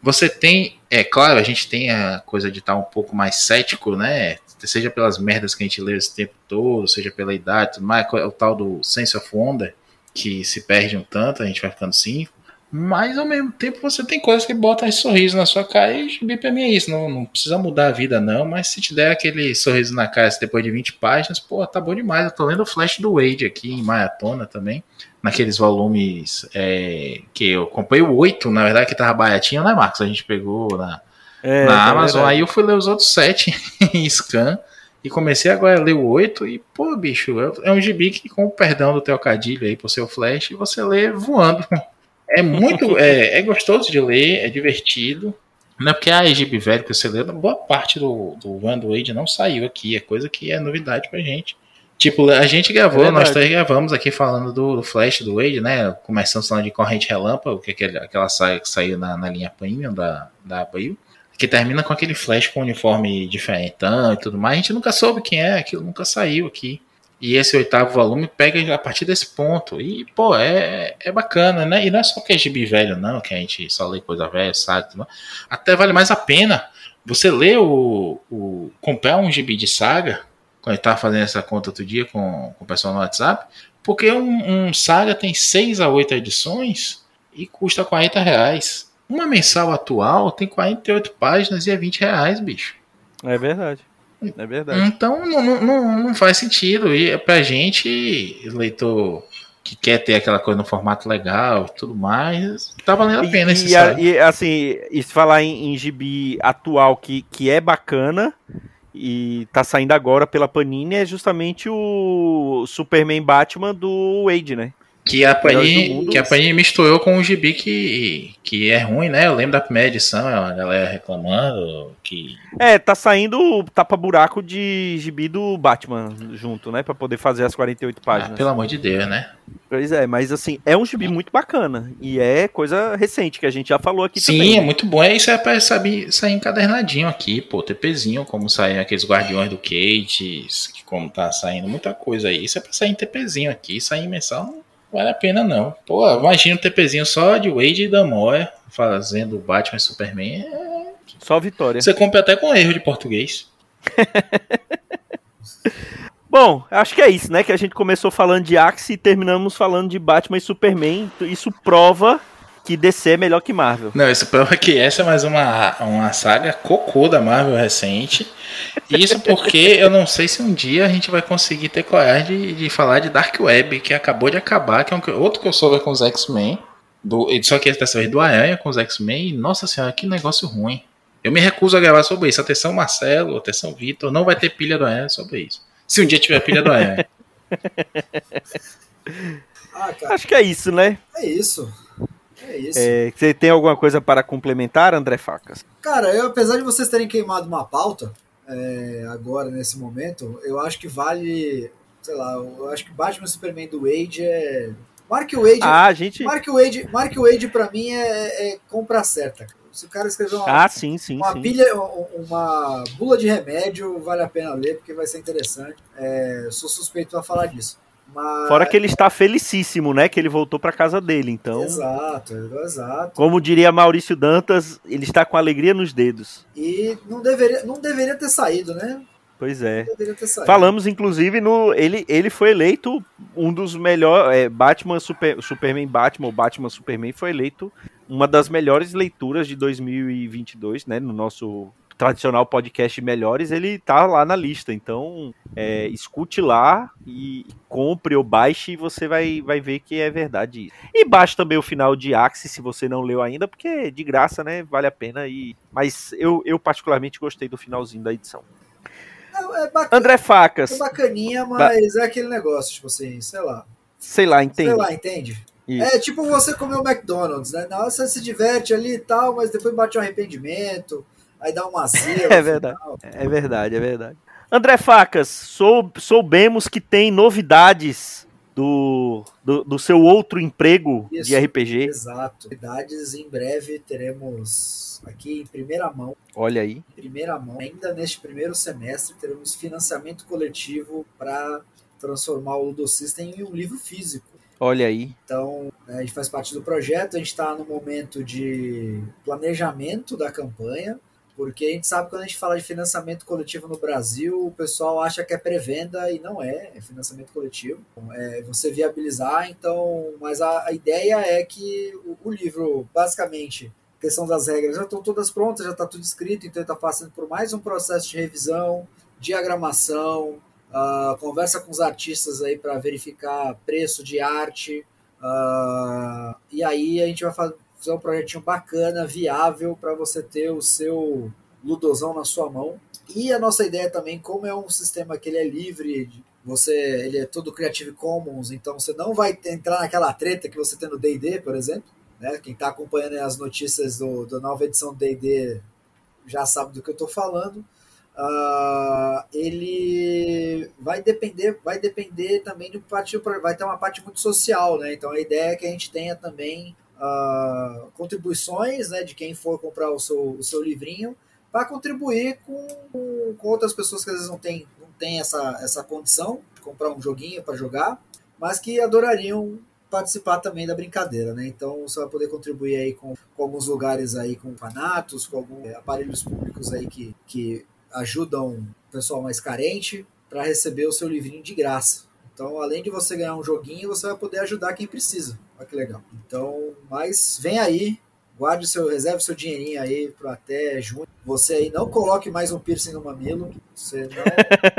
Você tem, é claro, a gente tem a coisa de estar um pouco mais cético, né? Seja pelas merdas que a gente lê esse tempo todo, seja pela idade, é o tal do Sense of Wonder, que se perde um tanto, a gente vai ficando assim. Mas ao mesmo tempo você tem coisas que botam esse sorriso na sua cara e gibi pra mim é isso. Não, não precisa mudar a vida, não. Mas se te der aquele sorriso na cara depois de 20 páginas, pô, tá bom demais. Eu tô lendo o Flash do Wade aqui em maratona também. Naqueles volumes é, que eu comprei o 8, na verdade, que tava baratinho, né, Marcos? A gente pegou na, é, na é Amazon. Aí eu fui ler os outros 7 (laughs) em scan. E comecei agora a ler o 8 e, pô, bicho, é, é um gibi que, com o perdão do trocadilho aí pro seu Flash, você lê voando. (laughs) É muito. é, é gostoso de ler, é divertido. Não é porque a Egib velho que você leu, boa parte do, do Van Wade não saiu aqui. É coisa que é novidade pra gente. Tipo, a gente gravou, é nós três gravamos aqui falando do, do, Flash do Wade, né? Começando falando de corrente relâmpago, que é aquela saia que saiu na, na linha premium da, da Abril. Que termina com aquele Flash com uniforme diferentão e tudo mais. A gente nunca soube quem é, aquilo nunca saiu aqui. E esse oitavo volume pega a partir desse ponto. E, pô, é, é bacana, né? E não é só que é gibi velho, não, que a gente só lê coisa velha, sabe? Até vale mais a pena você ler o, o. comprar um gibi de saga, quando eu tava fazendo essa conta outro dia com, com o pessoal no WhatsApp, porque um, um saga tem 6 a 8 edições e custa 40 reais. Uma mensal atual tem 48 páginas e é 20 reais, bicho. É verdade. É verdade. Então não, não, não faz sentido. E é pra gente, leitor que quer ter aquela coisa no formato legal e tudo mais, tá valendo a pena esse e, e assim, e se falar em, em gibi atual que, que é bacana e tá saindo agora pela Panini é justamente o Superman Batman do Wade, né? Que a Panini, que a Panini misturou com um gibi que, que é ruim, né? Eu lembro da primeira edição, a galera reclamando que. É, tá saindo tapa-buraco de gibi do Batman junto, né? Pra poder fazer as 48 páginas. Ah, pelo amor de Deus, né? Pois é, mas assim, é um gibi muito bacana. E é coisa recente, que a gente já falou aqui Sim, também. Sim, é muito bom. É isso é pra saber, sair encadernadinho aqui, pô, TPzinho, como saem aqueles Guardiões do Kate, como tá saindo muita coisa aí. Isso é pra sair em TPzinho aqui, sair em mensal vale a pena não. Pô, imagina um TPzinho só de Wade e Damoya fazendo Batman e Superman. É... Só vitória. Você compra até com erro de português. (laughs) Bom, acho que é isso, né? Que a gente começou falando de Axe e terminamos falando de Batman e Superman. Isso prova que DC é melhor que Marvel. Não, isso prova que essa é mais uma, uma saga cocô da Marvel recente. Isso porque eu não sei se um dia a gente vai conseguir ter coragem de, de falar de Dark Web, que acabou de acabar, que é um, outro crossover com os X-Men. Só que dessa vez do Aranha com os X-Men. Nossa senhora, que negócio ruim. Eu me recuso a gravar sobre isso. Atenção, Marcelo, atenção, Vitor. Não vai ter pilha do Aranha sobre isso. Se um dia tiver pilha do Aranha. (laughs) ah, Acho que é isso, né? É isso. É isso. É, você tem alguma coisa para complementar, André Facas? Cara, eu, apesar de vocês terem queimado uma pauta, é, agora, nesse momento, eu acho que vale. Sei lá, eu acho que Batman Superman do Wade é. Mark Wade. Ah, gente. Mark Wade, Mark Wade pra mim é, é compra certa. Se o cara escrever uma, ah, sim, sim, uma sim. pilha, uma bula de remédio, vale a pena ler, porque vai ser interessante. É, sou suspeito a falar disso. Mas... Fora que ele está felicíssimo, né? Que ele voltou para casa dele, então. Exato, exato. Como diria Maurício Dantas, ele está com alegria nos dedos. E não deveria, não deveria ter saído, né? Pois é. Não deveria ter saído. Falamos, inclusive, no. Ele, ele foi eleito um dos melhores. É, Batman, Super, Superman Batman, ou Batman Superman foi eleito uma das melhores leituras de 2022, né? No nosso tradicional podcast Melhores, ele tá lá na lista. Então, é, escute lá e compre ou baixe e você vai, vai ver que é verdade isso. E baixe também o final de Axis, se você não leu ainda, porque é de graça, né? Vale a pena. E... Mas eu, eu particularmente gostei do finalzinho da edição. É, é bacana, André Facas. É bacaninha, mas ba é aquele negócio, tipo assim, sei lá. Sei lá, entende. Sei lá, entende? Isso. É tipo você comer o McDonald's, né? Na hora você se diverte ali e tal, mas depois bate um arrependimento aí dá uma (laughs) azia. é verdade. É verdade, é verdade. André Facas, sou, soubemos que tem novidades do, do, do seu outro emprego Isso, de RPG. Exato. Novidades em breve teremos aqui em primeira mão. Olha aí. Em primeira mão, ainda neste primeiro semestre, teremos financiamento coletivo para transformar o Ludo System em um livro físico. Olha aí. Então, né, a gente faz parte do projeto, a gente está no momento de planejamento da campanha. Porque a gente sabe que quando a gente fala de financiamento coletivo no Brasil, o pessoal acha que é pré-venda e não é, é financiamento coletivo. É você viabilizar, então, mas a, a ideia é que o, o, livro, basicamente, questão das regras já estão todas prontas, já está tudo escrito, então ele está passando por mais um processo de revisão, diagramação, uh, conversa com os artistas aí para verificar preço de arte. Uh, e aí a gente vai fazer um projetinho bacana, viável, para você ter o seu ludozão na sua mão. E a nossa ideia também, como é um sistema que ele é livre, você, ele é todo Creative Commons, então você não vai entrar naquela treta que você tem no D&D, por exemplo. Né? Quem está acompanhando as notícias do, da nova edição do D&D já sabe do que eu estou falando. Uh, ele vai depender, vai depender também do partido, vai ter uma parte muito social, né? Então a ideia é que a gente tenha também uh, contribuições né, de quem for comprar o seu, o seu livrinho para contribuir com, com, outras pessoas que às vezes não têm não tem essa, essa condição de comprar um joguinho para jogar, mas que adorariam participar também da brincadeira, né? Então você vai poder contribuir aí com, com alguns lugares aí, com fanatos, com alguns aparelhos públicos aí que, que ajudam o pessoal mais carente para receber o seu livrinho de graça. Então, além de você ganhar um joguinho, você vai poder ajudar quem precisa. Olha que legal. Então, mas vem aí, guarde seu, reserve seu dinheirinho aí para até junho. Você aí não coloque mais um piercing no mamilo. Você não.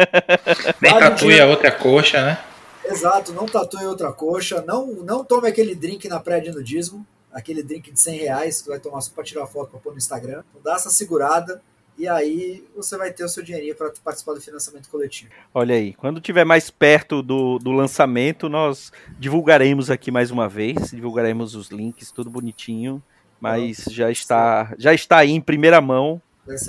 (laughs) Nem tatue a outra coxa, né? Exato, não tatue outra coxa. Não, não tome aquele drink na pré de nudismo. Aquele drink de 100 reais que vai tomar só para tirar foto para pôr no Instagram. Então dá essa segurada e aí você vai ter o seu dinheirinho para participar do financiamento coletivo. Olha aí, quando tiver mais perto do, do lançamento, nós divulgaremos aqui mais uma vez, divulgaremos os links, tudo bonitinho, mas já está já está aí em primeira mão.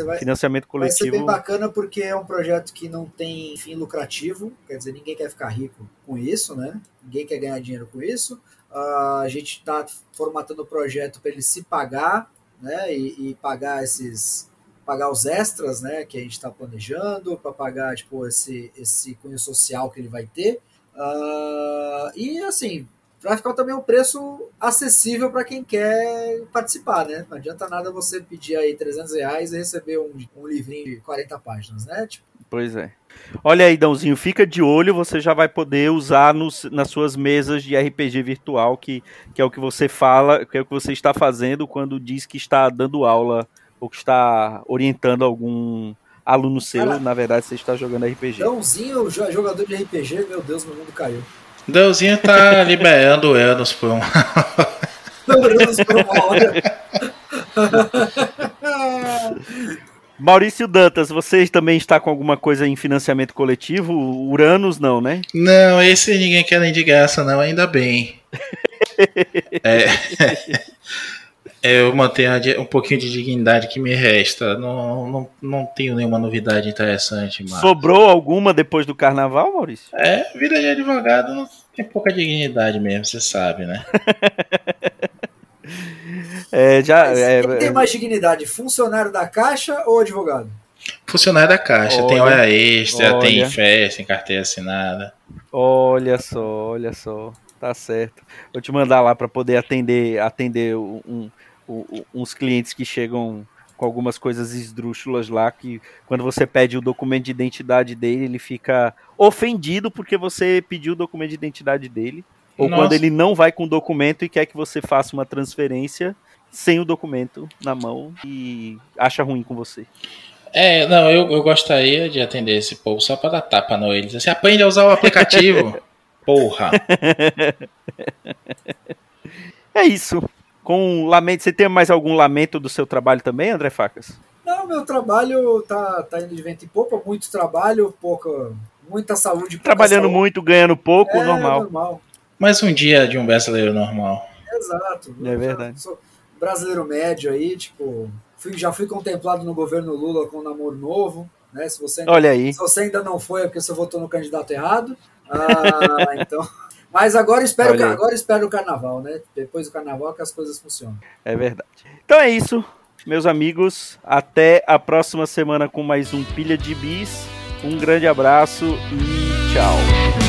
Vai, financiamento coletivo. Vai ser bem bacana porque é um projeto que não tem fim lucrativo, quer dizer, ninguém quer ficar rico com isso, né? Ninguém quer ganhar dinheiro com isso. Uh, a gente está formatando o projeto para ele se pagar, né? E, e pagar esses pagar os extras, né, que a gente está planejando, para pagar tipo esse esse cunho social que ele vai ter. Uh, e assim, vai ficar também um preço acessível para quem quer participar, né? Não adianta nada você pedir aí 300 reais e receber um, um livrinho de 40 páginas, né? Tipo, Pois é. Olha aí, Dãozinho, fica de olho, você já vai poder usar nos, nas suas mesas de RPG virtual, que, que é o que você fala, que é o que você está fazendo quando diz que está dando aula ou que está orientando algum aluno seu, Cara, na verdade você está jogando RPG. Dãozinho, jogador de RPG, meu Deus, meu mundo caiu. Dãozinho tá (laughs) liberando anos por um. anos por uma hora. (laughs) Maurício Dantas, você também está com alguma coisa em financiamento coletivo? Uranus não, né? Não, esse ninguém quer nem de graça, não, ainda bem. (laughs) é, eu mantenho um pouquinho de dignidade que me resta. Não, não, não tenho nenhuma novidade interessante. Marcos. Sobrou alguma depois do carnaval, Maurício? É, vida de advogado não tem pouca dignidade mesmo, você sabe, né? (laughs) é, já, é, quem tem é. mais dignidade, funcionário da Caixa ou advogado? Funcionário da Caixa, olha, tem hora extra, olha. tem festa, tem carteira assinada. Olha só, olha só. Tá certo. Vou te mandar lá para poder atender, atender um, uns clientes que chegam com algumas coisas esdrúxulas lá que quando você pede o documento de identidade dele, ele fica ofendido porque você pediu o documento de identidade dele. Ou Nossa. quando ele não vai com o documento e quer que você faça uma transferência sem o documento na mão e acha ruim com você. É, não, eu, eu gostaria de atender esse povo só para dar tapa no eles. Você aprende a usar o aplicativo. (laughs) Porra. (laughs) É isso. Com lamento, você tem mais algum lamento do seu trabalho também, André Facas? Não, meu trabalho tá, tá indo de vento em pouco, muito trabalho, pouca, muita saúde. Trabalhando saúde. muito, ganhando pouco, é, normal. normal. Mais um dia de um brasileiro normal. Exato. É verdade. Sou brasileiro médio aí, tipo, fui, já fui contemplado no governo Lula com um namoro novo, né? Se você ainda, Olha aí. Se você ainda não foi, é porque você votou no candidato errado. Ah, (laughs) então. Mas agora espero, agora espero o carnaval, né? Depois do carnaval que as coisas funcionam. É verdade. Então é isso, meus amigos. Até a próxima semana com mais um Pilha de Bis. Um grande abraço e tchau.